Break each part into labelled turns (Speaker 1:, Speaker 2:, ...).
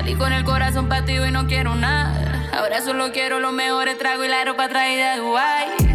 Speaker 1: Salí con el corazón partido y no quiero nada. Ahora solo quiero los mejores tragos y la ropa traída de Dubai.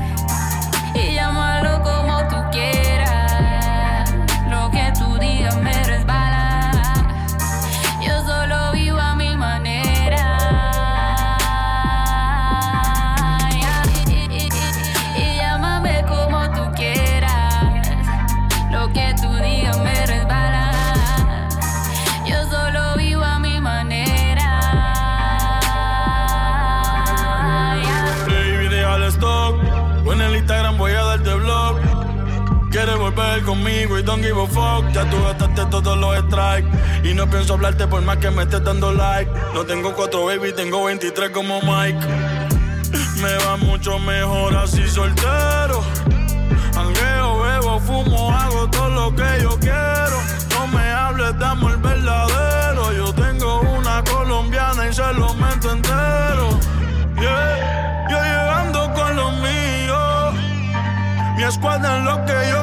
Speaker 2: Give fuck. Ya tú gastaste todos los strikes. Y no pienso hablarte por más que me estés dando like. No tengo cuatro baby, tengo 23 como Mike. Me va mucho mejor así soltero. Angueo, bebo, fumo, hago todo lo que yo quiero. No me hables de amor verdadero. Yo tengo una colombiana y se lo meto entero. Yeah. Yo llegando con los míos. Mi escuadra en lo que yo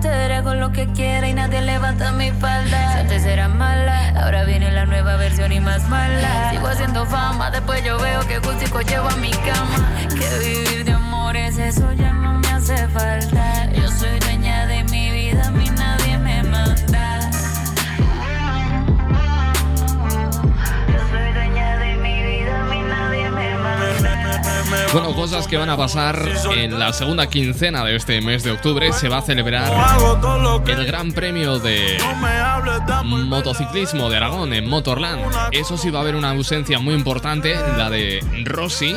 Speaker 1: soltera con lo que quiera y nadie levanta mi falda. Si antes era mala, ahora viene la nueva versión y más mala. Sigo haciendo fama, después yo veo que gustico llevo a mi cama. Que vivir de amores, eso ya no me hace falta.
Speaker 3: Bueno, cosas que van a pasar en la segunda quincena de este mes de octubre. Se va a celebrar el Gran Premio de motociclismo de Aragón en Motorland. Eso sí va a haber una ausencia muy importante, la de Rossi,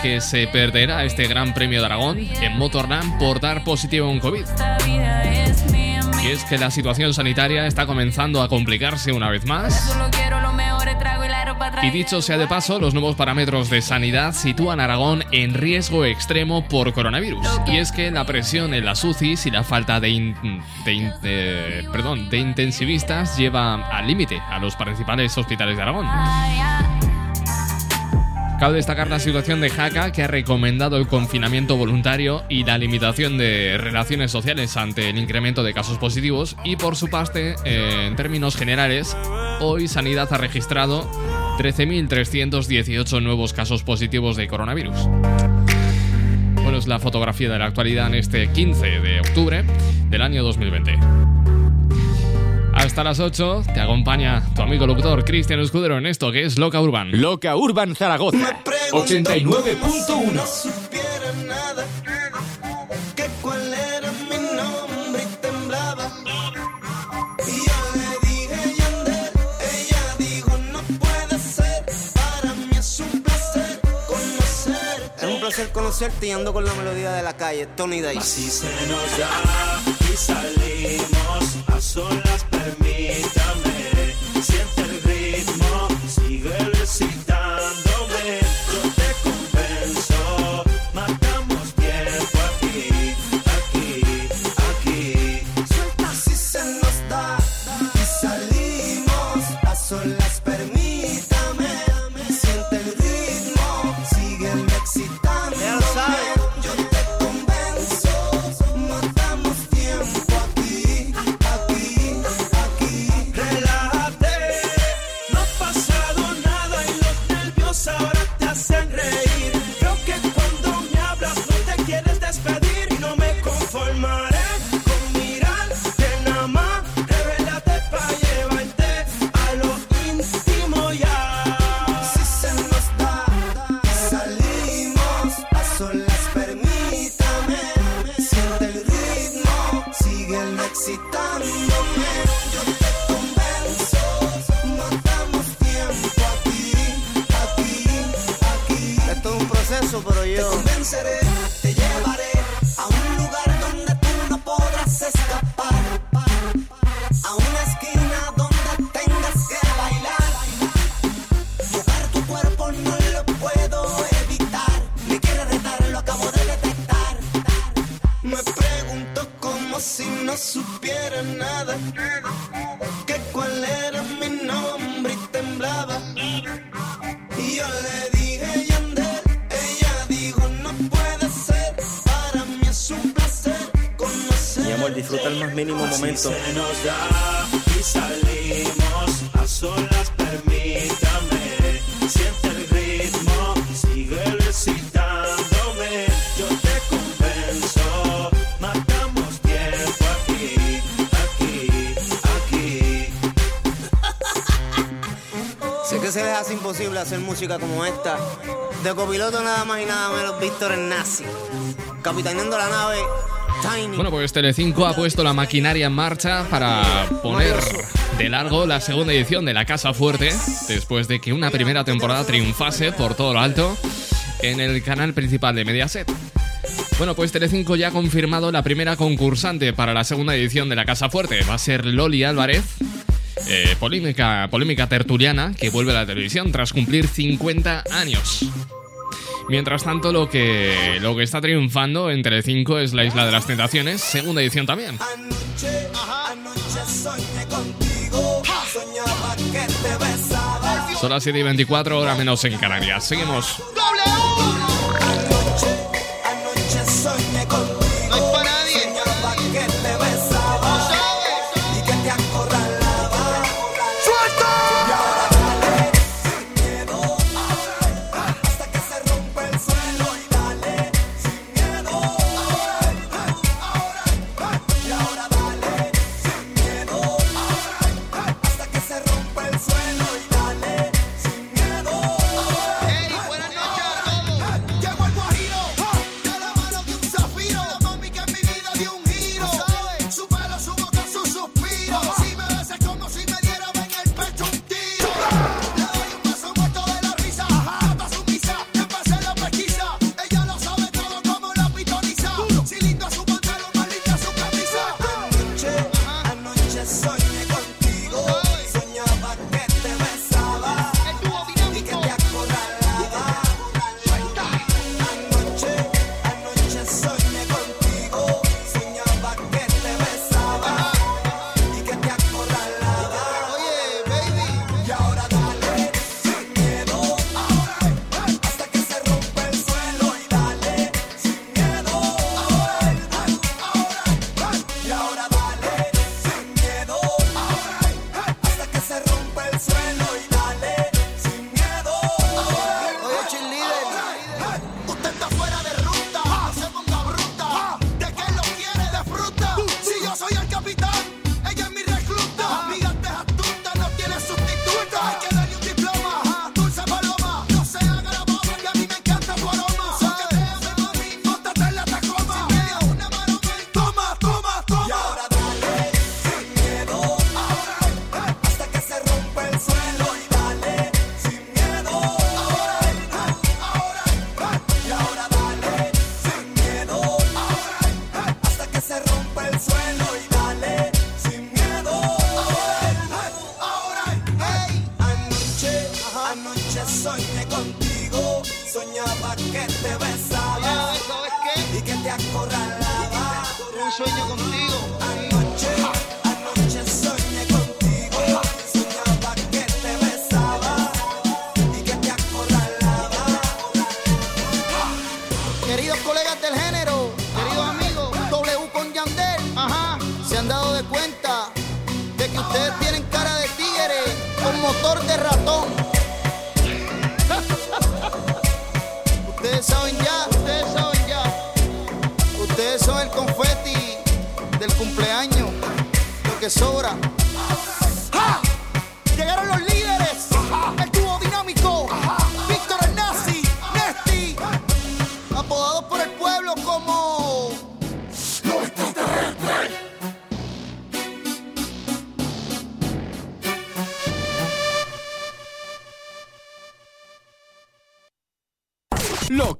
Speaker 3: que se perderá este Gran Premio de Aragón en Motorland por dar positivo COVID.
Speaker 1: Vida es mía,
Speaker 3: Y es que la situación sanitaria está comenzando a complicarse una vez más.
Speaker 1: Y
Speaker 3: dicho sea de paso, los nuevos parámetros de sanidad sitúan a Aragón en riesgo extremo por coronavirus. Y es que la presión en las UCIs y la falta de, in- de in- de- perdón, de intensivistas lleva al límite a los principales hospitales de Aragón. Cabe destacar la situación de Jaca, que ha recomendado el confinamiento voluntario y la limitación de relaciones sociales ante el incremento de casos positivos. Y por su parte, eh, en términos generales, hoy Sanidad ha registrado 13.318 nuevos casos positivos de coronavirus. Bueno, es la fotografía de la actualidad en este 15 de octubre del año 2020. Hasta las 8 te acompaña tu amigo locutor Cristian Escudero en esto que es Loca Urban.
Speaker 4: Loca Urban Zaragoza. 89.1.
Speaker 5: placer conocerte y ando con la melodía de la calle, Tony Day.
Speaker 6: Así se nos da y salimos a solas, permítame.
Speaker 5: Se nos da y salimos a solas, permítame. Siente el ritmo,
Speaker 6: sigue recitándome. Yo te convenzo, matamos tiempo aquí, aquí, aquí.
Speaker 5: sé que se les hace imposible hacer música como esta. De copiloto nada más y nada menos Víctor Nazi, capitaneando la nave
Speaker 3: bueno, pues Telecinco ha puesto la maquinaria en marcha para poner de largo la segunda edición de La Casa Fuerte, después de que una primera temporada triunfase por todo lo alto en el canal principal de Mediaset. Bueno, pues Telecinco ya ha confirmado la primera concursante para la segunda edición de La Casa Fuerte. Va a ser Loli Álvarez, eh, polémica, polémica tertuliana que vuelve a la televisión tras cumplir 50 años. Mientras tanto, lo que, lo que está triunfando en Telecinco es La Isla de las Tentaciones, segunda edición también.
Speaker 7: Anoche, ajá, anoche soñé contigo, soñaba que te besaba.
Speaker 3: Son las 7 y 24, hora menos en Canarias. Seguimos.
Speaker 4: ¡Doble!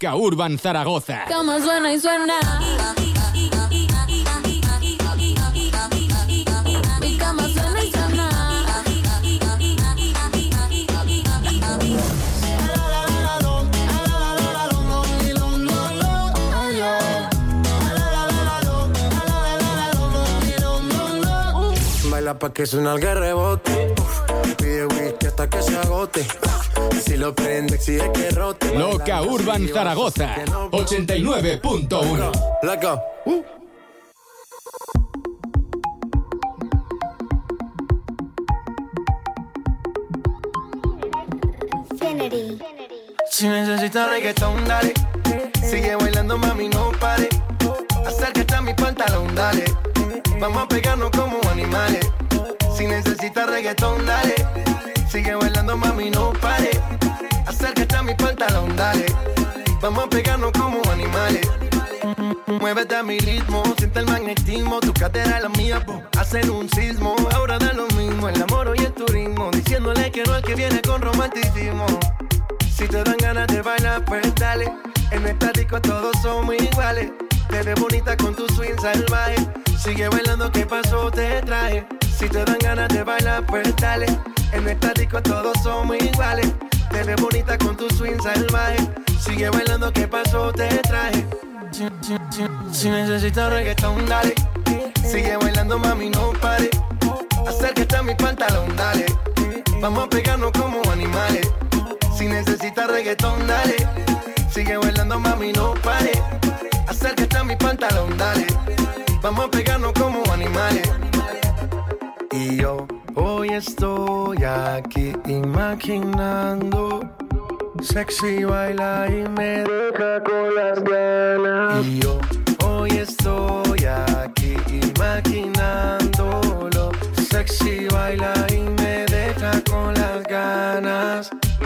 Speaker 8: Loca Urban Zaragoza.
Speaker 1: Cama suena y suena. Mi cama suena y suena.
Speaker 9: Baila pa' que suena el rebote. Hasta que se agote. Si lo prende, exige que rote.
Speaker 8: Loca Urban Zaragoza.
Speaker 9: que no-
Speaker 8: 89.1.
Speaker 9: Loco. Uh. Si necesitas reggaetón, dale. Sigue bailando, mami, no pare. Acércate a mi pantalón, dale. Vamos a pegarnos como animales. Si necesitas reggaetón, dale. Sigue bailando, mami, no pare. Acércate a mi pantalón, dale. Vamos a pegarnos como animales. Muévete a mi ritmo, siente el magnetismo, tu cadera es la mía, po, hacen un sismo. Ahora da lo mismo, el amor y el turismo, diciéndole que no al que viene con romanticismo. Si te dan ganas de bailar, pues dale. En esta disco todos somos iguales. Te ves bonita con tu swing salvaje. Sigue bailando, ¿qué pasó? Te traje. Si te dan ganas de bailar, pues dale. En esta disco todos somos iguales. Te ves bonita con tu swing salvaje. Sigue bailando, ¿qué pasó? Te traje. Si, si- si- si necesitas reggaetón, dale. Sigue bailando, mami, no pare. Acércate a mi pantalón, dale. Vamos a pegarnos como animales. Si necesitas reggaetón, dale. Sigue bailando, mami, no pare. Acércate a mi pantalón, dale. Vamos a pegarnos como animales. Y yo hoy estoy aquí imaginando. Sexy baila y me deja con las ganas. Y yo hoy estoy aquí imaginándolo. Sexy baila y me deja con las ganas.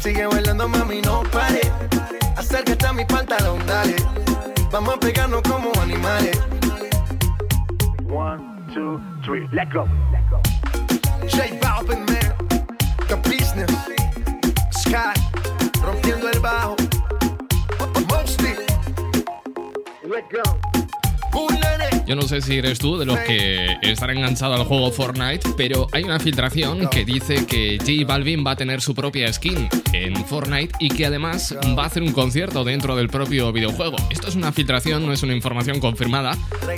Speaker 9: Sigue bailando, mami, no pare. Acércate a mi pantalón, dale. Vamos a pegarnos como animales. One, two, three, let go. J Balvin, man. The business. Sky. Rompiendo el bajo. Mosty. Let go. Bullet.
Speaker 3: Yo no sé si eres tú de los que estará enganchado al juego Fortnite, pero hay una filtración que dice que J Balvin va a tener su propia skin en Fortnite y que además va a hacer un concierto dentro del propio videojuego. Esto es una filtración, no es una información confirmada,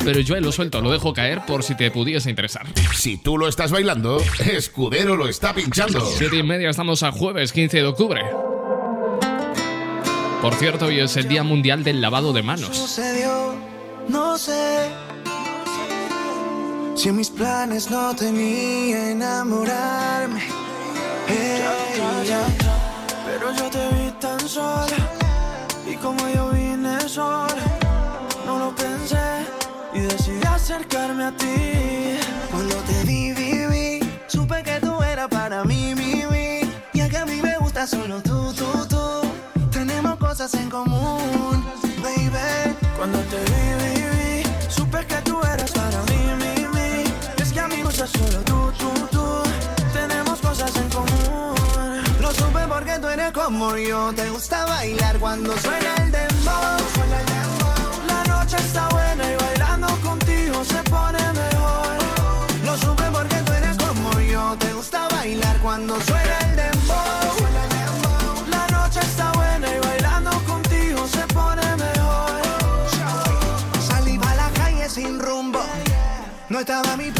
Speaker 3: pero yo lo suelto, lo dejo caer por si te pudiese interesar.
Speaker 10: Si tú lo estás bailando, Escudero lo está pinchando.
Speaker 3: Siete y media, estamos a jueves 15 de octubre. Por cierto, hoy es el Día Mundial del Lavado de Manos.
Speaker 4: sucedió, no sé. Si en mis planes no tenía enamorarme. Ella, pero yo te vi tan sola. Y como yo vine sola, no lo pensé. Y decidí acercarme a ti. Cuando te vi, vi, vi, supe que tú eras para mí, mi. Y que a mí me gusta solo tú, tú, tú. Tenemos cosas en común, baby. Cuando te vi, vi, vi, supe que tú eras para mí, mi, como yo. Te gusta bailar cuando suena el dembow. La noche está buena y bailando contigo se pone mejor. Lo supe porque tú eres como yo. Te gusta bailar cuando suena el dembow. La noche está buena y bailando contigo se pone mejor. Salí a la calle sin rumbo. No estaba mi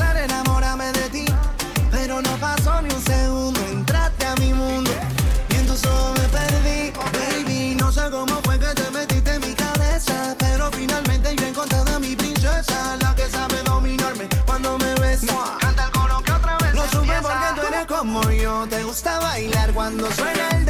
Speaker 4: gusta bailar cuando suena el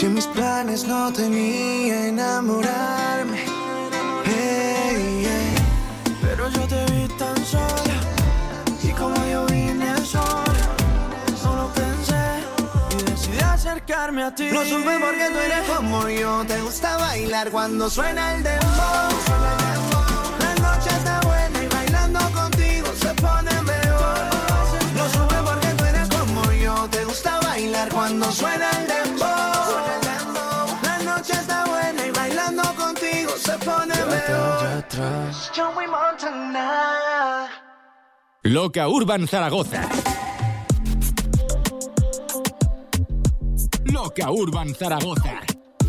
Speaker 11: Si mis planes no tenía enamorarme. Pero yo te vi tan sola. Y como yo vine sola, solo pensé y decidí acercarme a ti. Lo supe porque tú eres como yo. Te gusta bailar cuando suena el dembow. La noche está buena y bailando contigo se pone mejor. Lo supe porque tú eres como yo. Te gusta bailar cuando suena el dembow. Bailando contigo se pone mejor. Joey Montana.
Speaker 12: Loca Urban Zaragoza. Loca Urban Zaragoza.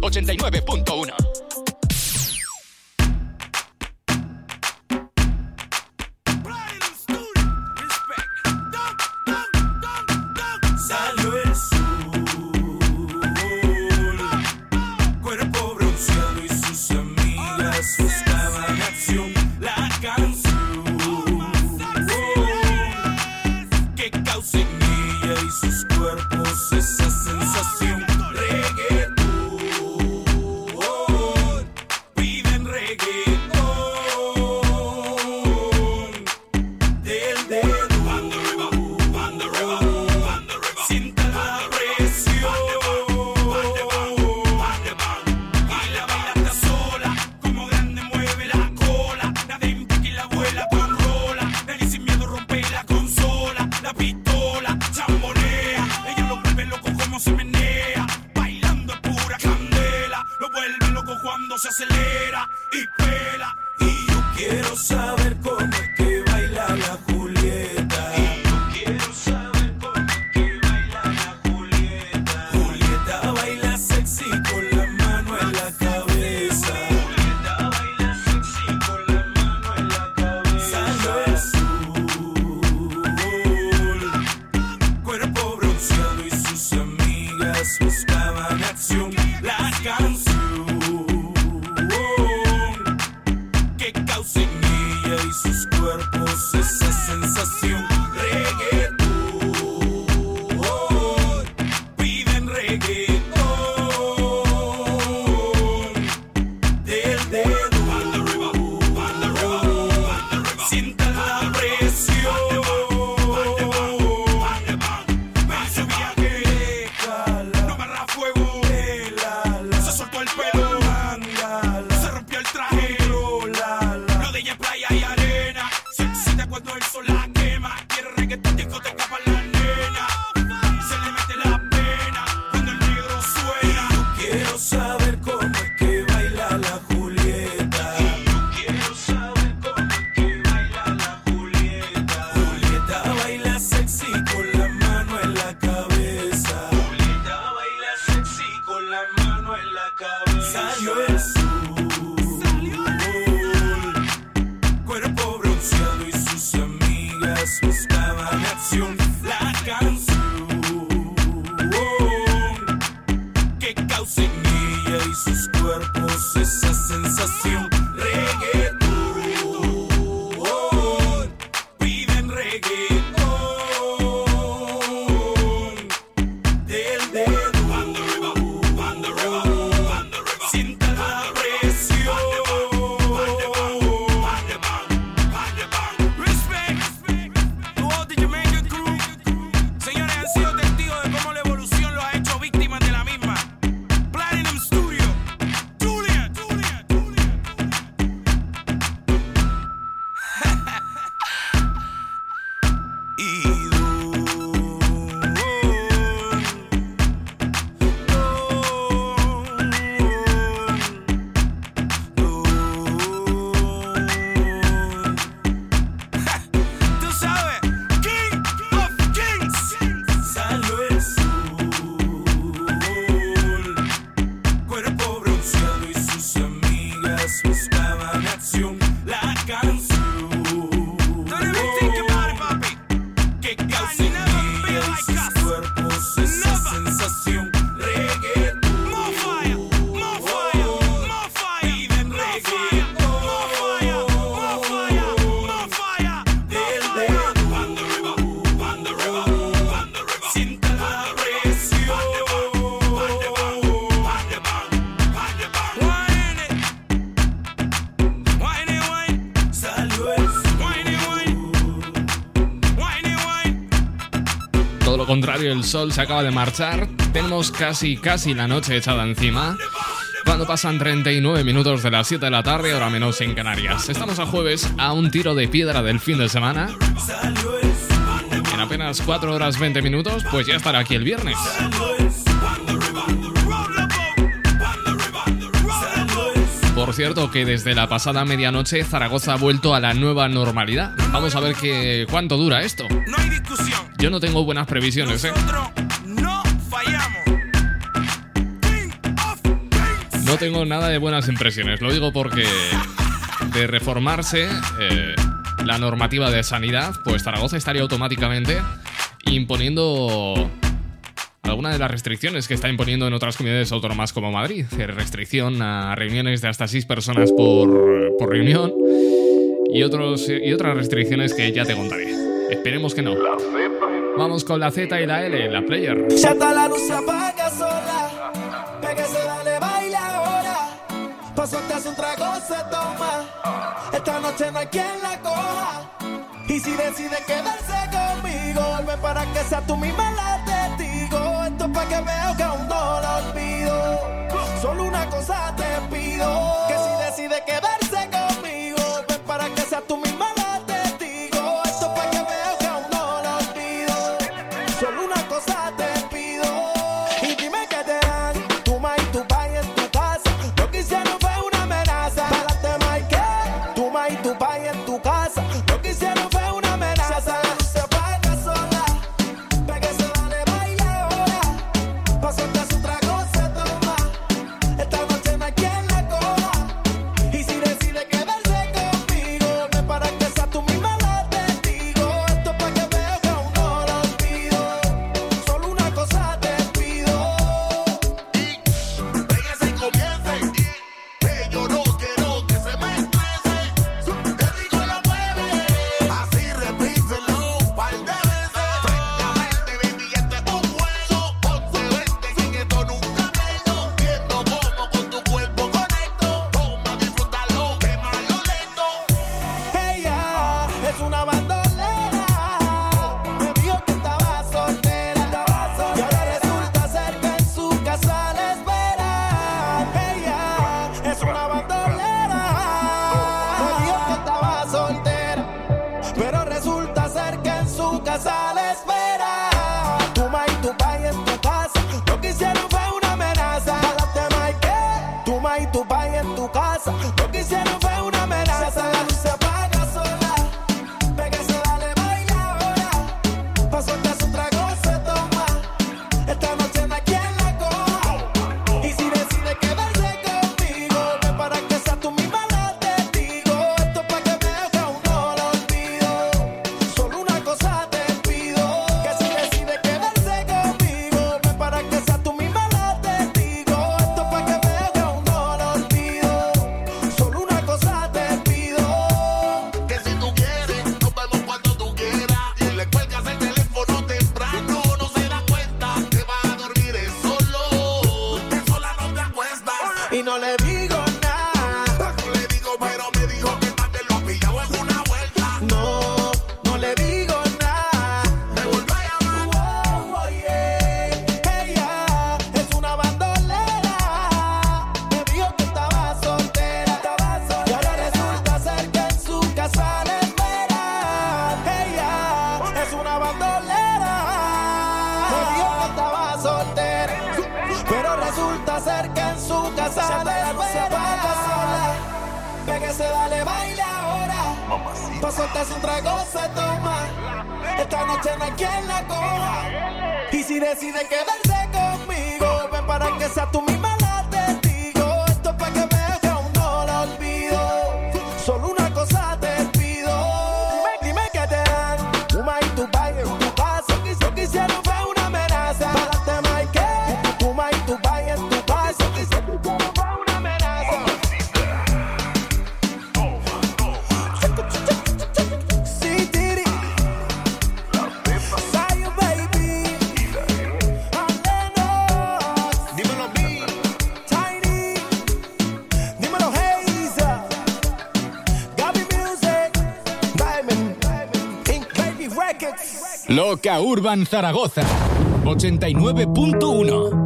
Speaker 12: 89.1.
Speaker 6: sol se
Speaker 3: acaba de marchar, tenemos casi, casi la noche echada encima. Cuando pasan 39 minutos de las 7 de la tarde, ahora menos en Canarias. Estamos a jueves a un tiro de piedra del fin de semana. En apenas 4 horas 20 minutos, pues ya estará aquí el viernes. Por cierto, que desde la pasada medianoche Zaragoza ha vuelto a la nueva normalidad. Vamos a ver que, cuánto dura esto. Yo no tengo buenas previsiones, ¿eh?
Speaker 6: no fallamos.
Speaker 3: No tengo nada de buenas impresiones, lo digo porque de reformarse eh, la normativa de sanidad, pues Zaragoza estaría automáticamente imponiendo alguna de las restricciones que está imponiendo en otras comunidades autónomas como Madrid. Eh, restricción a reuniones de hasta seis personas por, por reunión y, otros, y otras restricciones que ya te contaré. Esperemos que no. Vamos con la Z y la L, la player.
Speaker 11: Ya está la luz se apaga sola. Pégase, dale, baila ahora. Paso te hace un trago, se toma. Esta noche no hay quien la coja. Y si decide quedarse conmigo, vuelve para que sea tú misma la testigo. Esto es para que veo que aún no lo olvido. Solo una cosa te pido: que si decide quedarse
Speaker 12: Loca Urban Zaragoza. 89.1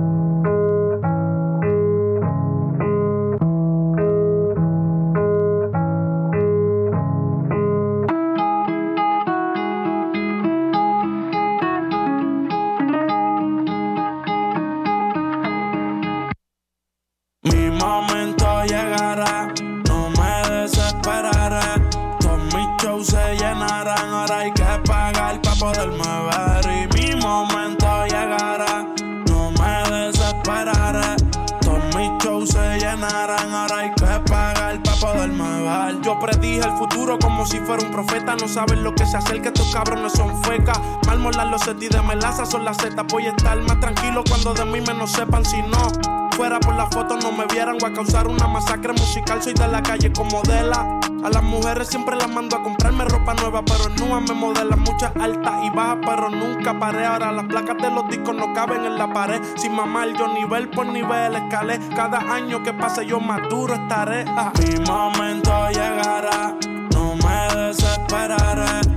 Speaker 13: melaza son las zetas. Voy a estar más tranquilo cuando de mí menos sepan si no. Fuera por la foto no me vieran, voy a causar una masacre musical. Soy de la calle como Dela. A las mujeres siempre las mando a comprarme ropa nueva, pero Nua me modelan muchas altas y bajas, pero nunca paré. Ahora las placas de los discos no caben en la pared. Sin mamar, yo nivel por nivel escalé. Cada año que pase yo más duro estaré. Mi momento llegará, no me desesperaré.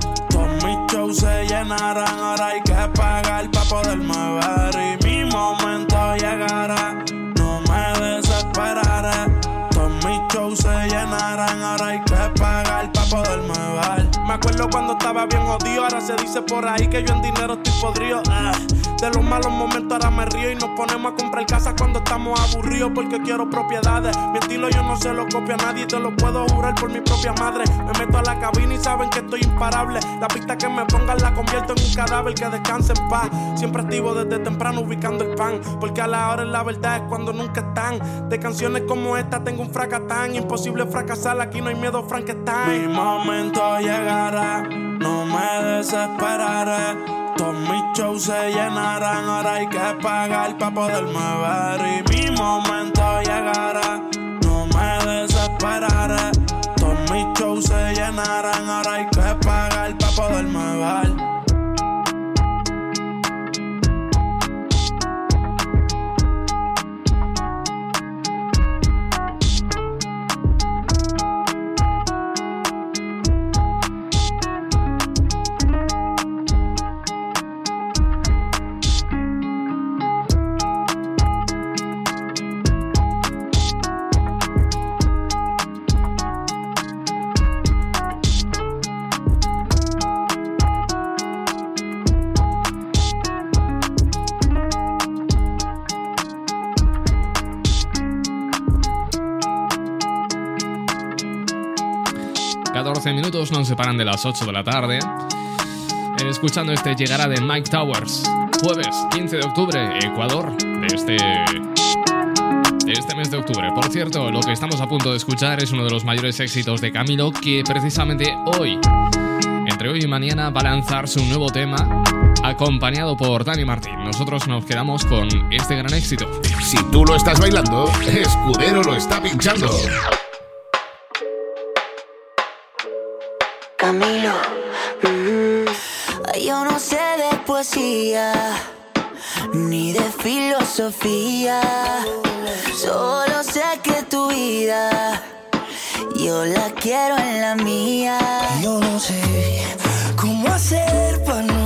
Speaker 13: Se llenarán, ahora hay que pagar para poderme ver. Y mi momento llegará, Me acuerdo cuando estaba bien jodido, ahora se dice por ahí que yo en dinero estoy podrido. Ah, De los malos momentos ahora me río y nos ponemos a comprar casas cuando estamos aburridos porque quiero propiedades. Mi estilo yo no se lo copia a nadie, te lo puedo jurar por mi propia madre. Me meto a la cabina y saben que estoy imparable. La pista que me pongan la convierto en un cadáver que descanse en paz. Siempre activo desde temprano ubicando el pan, porque a la hora la verdad es cuando nunca están. De canciones como esta tengo un fracatán, imposible fracasar, aquí no hay miedo, Frankenstein. Mi momento no me desesperaré. Todos mis shows se llenarán, ahora hay que pagar para poderme ver. Y mi momento llegará, no me desesperaré. Todos mis shows se llenarán, ahora hay que pagar para poderme ver.
Speaker 3: Minutos nos separan de las 8 de la tarde. Escuchando este llegará de Mike Towers. Jueves 15 de octubre, Ecuador, de este, de este mes de octubre. Por cierto, lo que estamos a punto de escuchar es uno de los mayores éxitos de Camilo que precisamente hoy, entre hoy y mañana, va a lanzar su nuevo tema acompañado por Dani Martín. Nosotros nos quedamos con este gran éxito.
Speaker 10: Si tú lo estás bailando, Escudero lo está pinchando.
Speaker 14: Camilo, mm, yo no sé de poesía ni de filosofía, solo sé que tu vida yo la quiero en la mía.
Speaker 15: Yo no sé cómo hacer para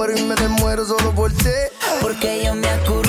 Speaker 16: muero y me demuero solo por ti.
Speaker 17: Porque yo me
Speaker 16: acuerdo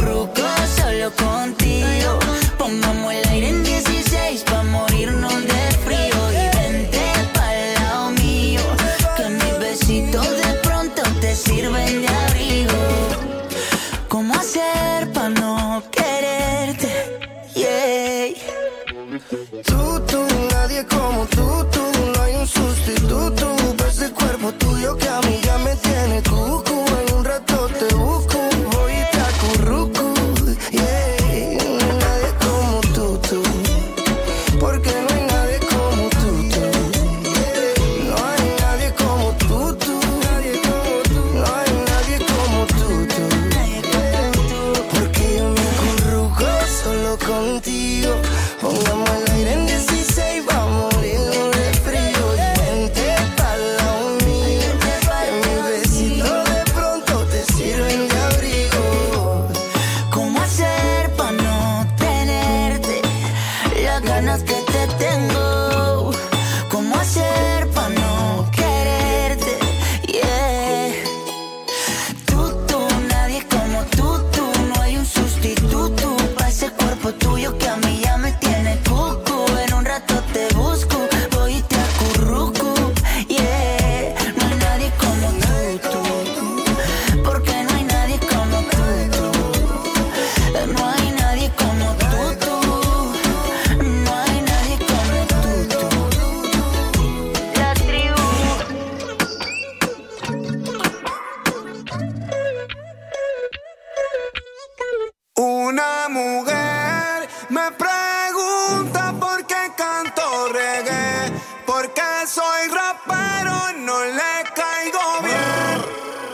Speaker 16: porque
Speaker 4: soy rapero, no le caigo bien.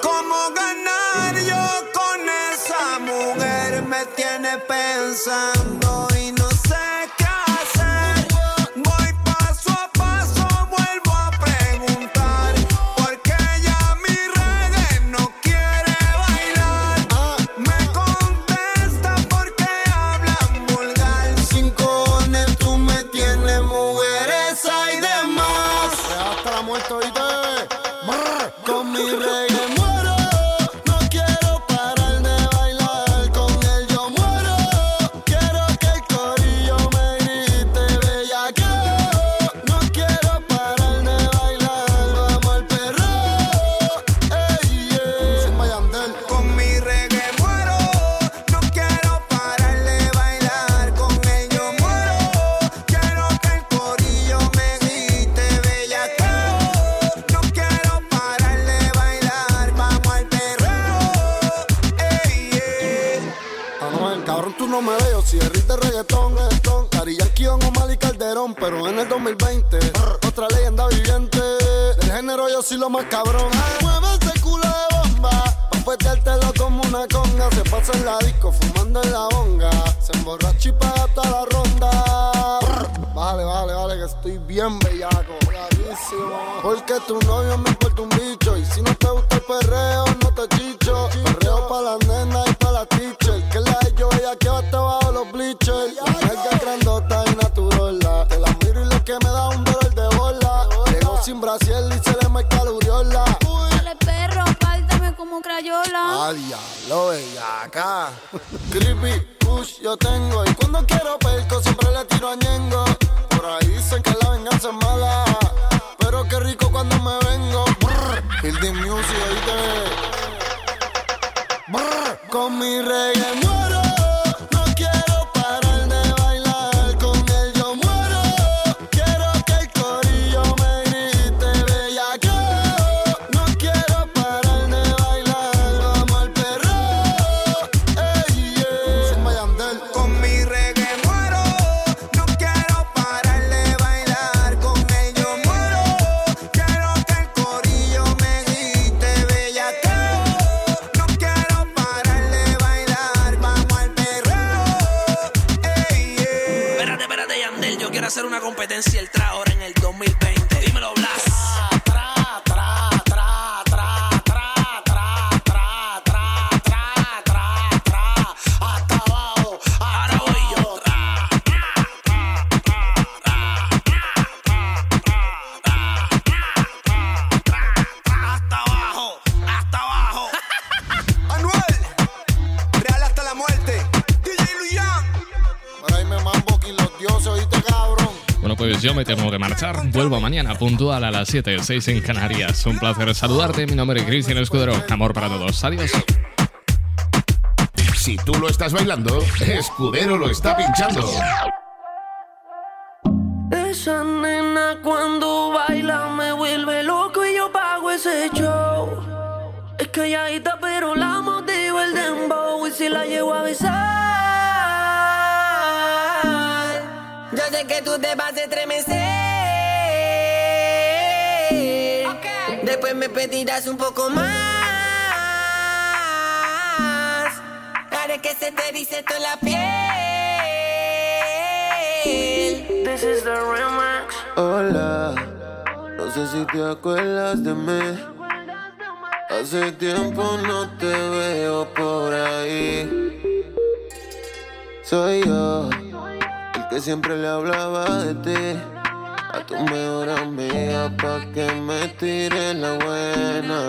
Speaker 4: ¿Cómo ganar yo con esa mujer? Me tiene pensando.
Speaker 18: tu novio me importa un bicho. Y si no te gusta el perreo, no te chicho. Perreo pa' las nenas y pa' las teachers. Que la de yo, ella que va hasta bajo los bleachers. Larga grandota y naturola. Te la miro y lo que me da un dolor de bola. Llegó sin brasiel y se le marca la.
Speaker 19: Dale perro, pártame como crayola.
Speaker 18: Ay, lo ella acá. Creepy push yo tengo. Y cuando quiero perco, siempre le tiro a Ñengo. Por ahí dicen que la venganza es mala. Hilding Music, ahí te Con mi reggae
Speaker 3: nuevo. vuelvo mañana puntual a las 7, 6 en Canarias. Un placer saludarte, mi nombre es Cristian Escudero. Amor para todos, adiós.
Speaker 10: Si tú lo estás bailando, Escudero lo está pinchando.
Speaker 20: Esa nena cuando baila me vuelve loco y yo pago ese show. Es calladita pero la motiva el dembow y si la llevo a besar.
Speaker 21: Yo sé que tú te vas a estremecer. Pues me pedirás un poco más. Haré que se te dice toda la piel.
Speaker 20: This is the remix.
Speaker 22: Hola, no sé si te acuerdas de mí. Hace tiempo no te veo por ahí. Soy yo, el que siempre le hablaba de ti a tu mejor amiga pa' que me tire la buena.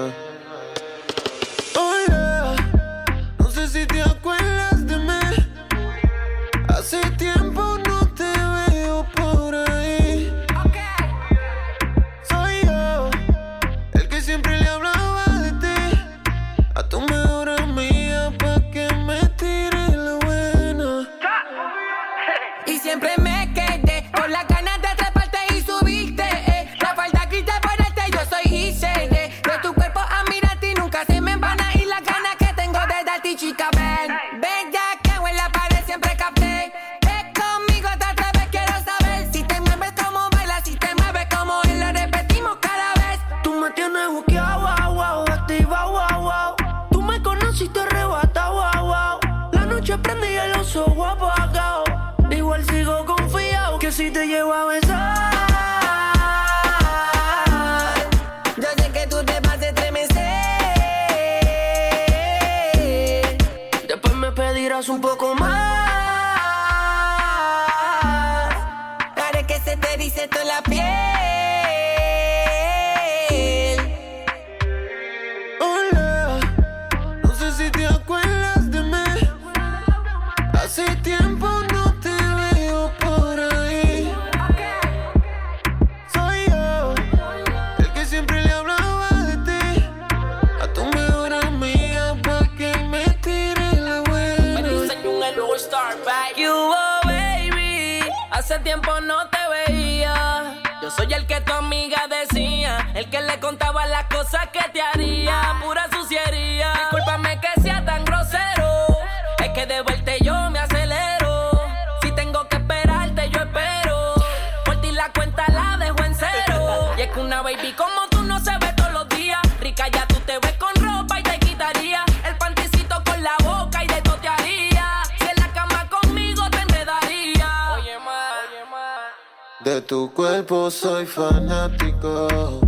Speaker 22: soy fanático.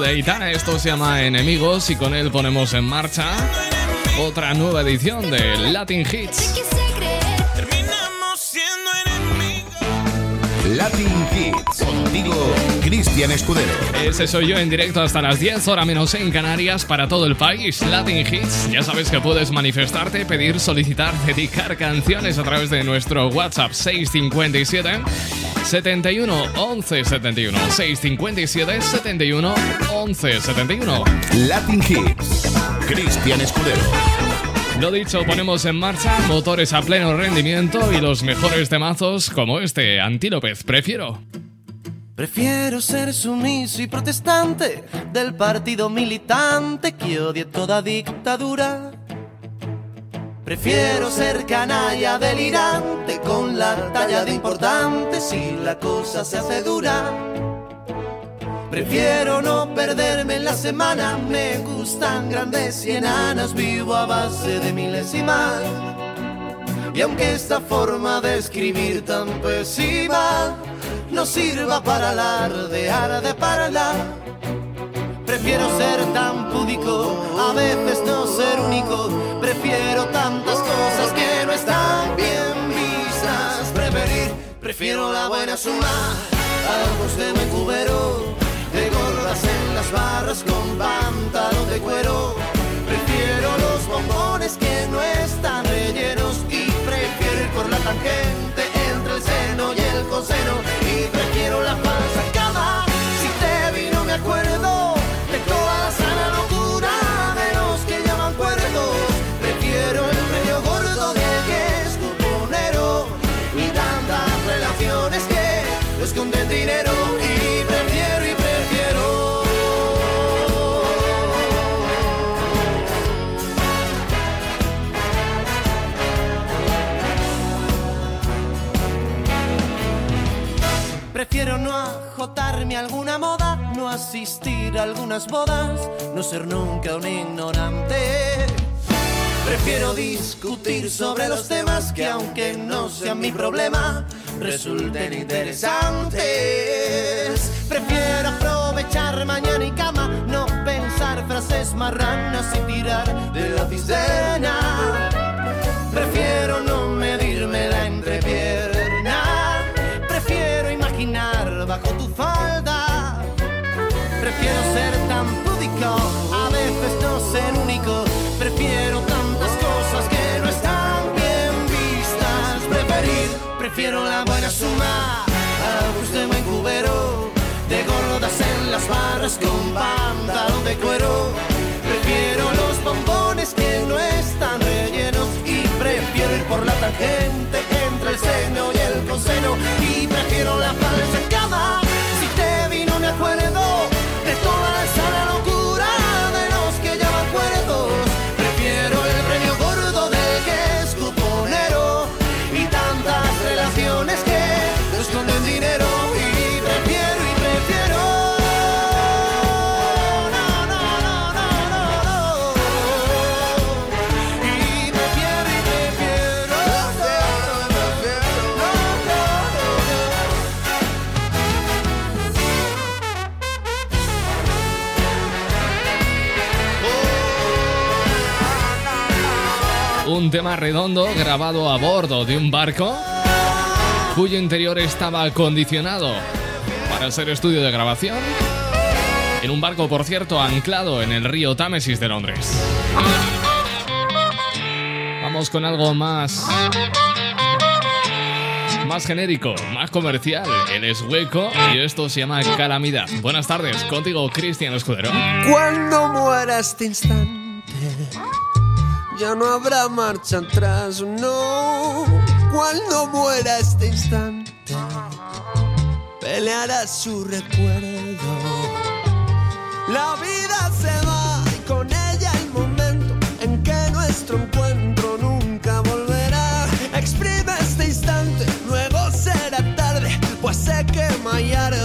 Speaker 23: de
Speaker 3: Aitana, esto se llama Enemigos y con él ponemos en marcha otra nueva edición de Latin Hits.
Speaker 12: Latin Hits. Contigo, Cristian Escudero.
Speaker 3: Ese soy yo en directo hasta las 10, hora menos en Canarias, para todo el país. Latin Hits. Ya sabes que puedes manifestarte, pedir, solicitar, dedicar canciones a través de nuestro WhatsApp 657 71 11 71. 657 71 11 71.
Speaker 12: Latin Hits. Cristian Escudero.
Speaker 3: Lo dicho, ponemos en marcha motores a pleno rendimiento y los mejores temazos como este, Antílopez, prefiero.
Speaker 4: Prefiero ser sumiso y protestante del partido militante que odie toda dictadura. Prefiero ser canalla delirante con la talla de importante si la cosa se hace dura. Prefiero no perderme en la semana, me gustan grandes y enanas, vivo a base de milésimas. Y aunque esta forma de escribir tan pésima no sirva para alardear de parla, prefiero ser tan púdico, a veces no ser único. Prefiero tantas cosas que no están bien vistas. Preferir, prefiero la buena suma, ojos de cubero, de gordas en las barras con pantalón de cuero. Prefiero los bombones que no están rellenos y prefiero ir por la tangente entre el seno y el coseno y prefiero la falsa cama. Si te vi no me acuerdo de toda la sana locura de los que llaman cuerdos. Prefiero el medio gordo de que es cuponero y tantas relaciones que no esconden dinero y prefiero y prefiero. Prefiero no ajotarme a alguna moda, no asistir a algunas bodas, no ser nunca un ignorante. Prefiero discutir sobre los temas que aunque no sean mi problema, resulten interesantes. Prefiero aprovechar mañana y cama, no pensar frases marranas y tirar de la cisterna. Prefiero no medirme las barras con pantalón de cuero.
Speaker 3: Tema redondo grabado a bordo de un barco cuyo interior estaba acondicionado para ser estudio de grabación. En un barco, por cierto, anclado en el río Támesis de Londres. Vamos con algo más. Más genérico, más comercial. Él es hueco y esto se llama Calamidad. Buenas tardes, contigo Cristian Escudero.
Speaker 9: Cuando muera este instante, ya no habrá marcha atrás, no. Cuando muera este instante, peleará su recuerdo. La vida se va y con ella el momento en que nuestro encuentro nunca volverá. Exprime este instante, luego será tarde, pues sé que de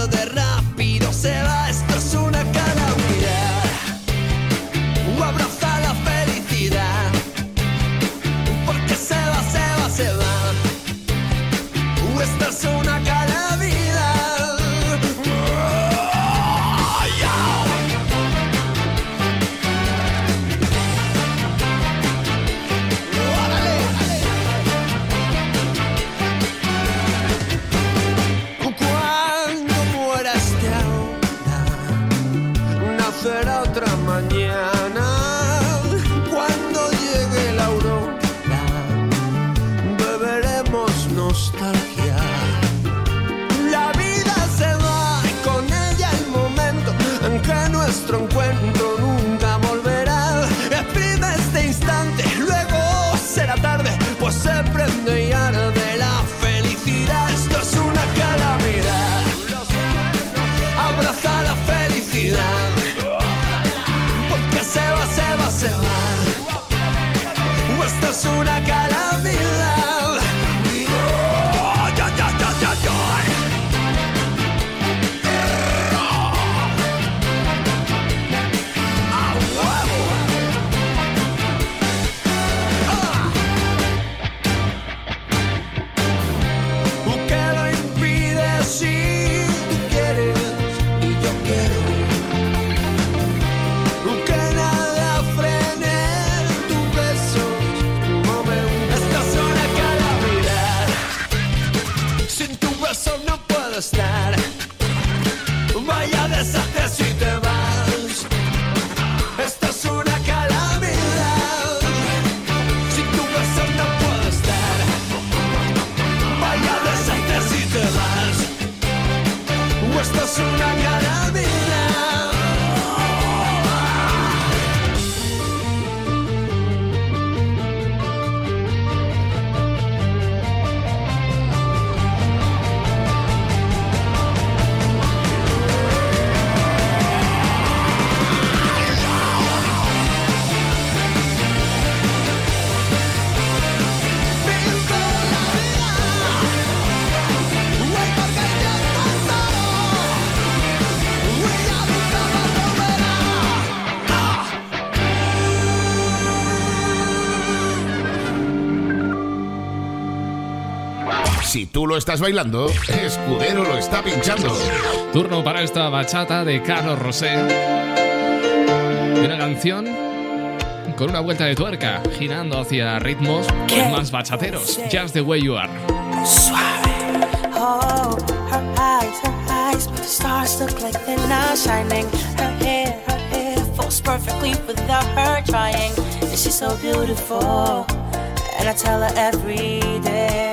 Speaker 12: estás bailando, Escudero lo está pinchando.
Speaker 3: Turno para esta bachata de Carlos Rosé. Una canción con una vuelta de tuerca, girando hacia ritmos pues, más bachateros. Just the way you are.
Speaker 24: Oh, her eyes, her eyes, but the stars look like they're not shining. Her hair, her hair falls perfectly without her trying. And she's so beautiful, and I tell her every day.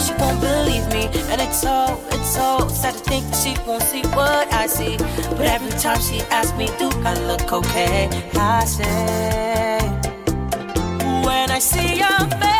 Speaker 24: She won't believe me. And it's so, it's so sad to think that she won't see what I see. But every time she asks me, do I look okay? I say, when I see your face,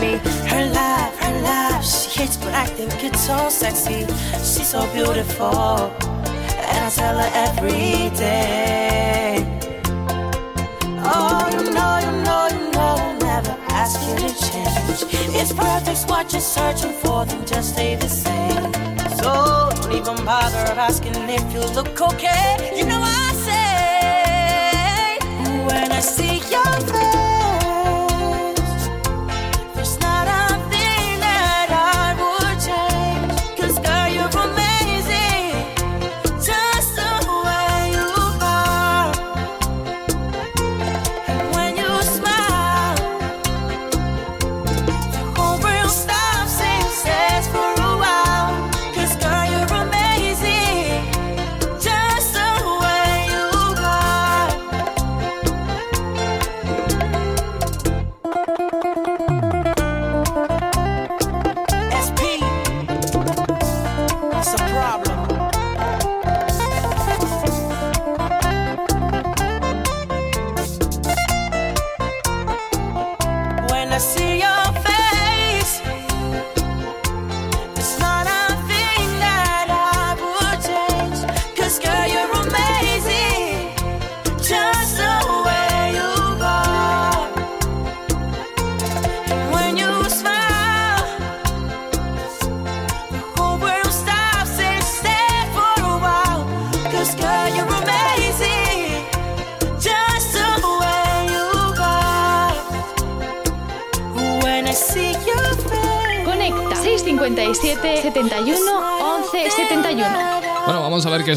Speaker 24: me. Her laugh, her laugh, she hits but I think it's so sexy. She's so beautiful, and I tell her every day. Oh, you know, you know, you know, I'll never ask you to change. It's perfect what you're searching for, then just stay the same. So don't even bother asking if you look okay. You know I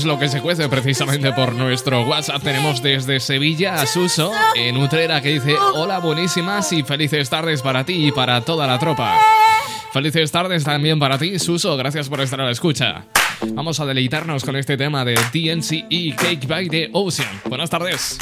Speaker 3: es lo que se cuece precisamente por nuestro WhatsApp. Tenemos desde Sevilla a Suso en Utrera que dice: Hola, buenísimas y felices tardes para ti y para toda la tropa. Felices tardes también para ti, Suso. Gracias por estar a la escucha. Vamos a deleitarnos con este tema de DNC y Cake by the Ocean. Buenas tardes.